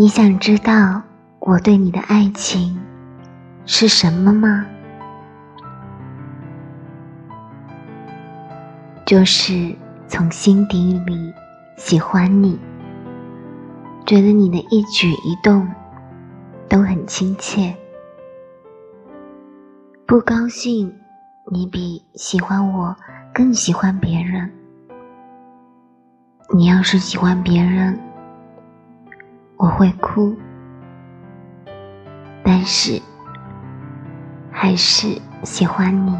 你想知道我对你的爱情是什么吗？就是从心底里喜欢你，觉得你的一举一动都很亲切。不高兴，你比喜欢我更喜欢别人。你要是喜欢别人，我会哭，但是还是喜欢你。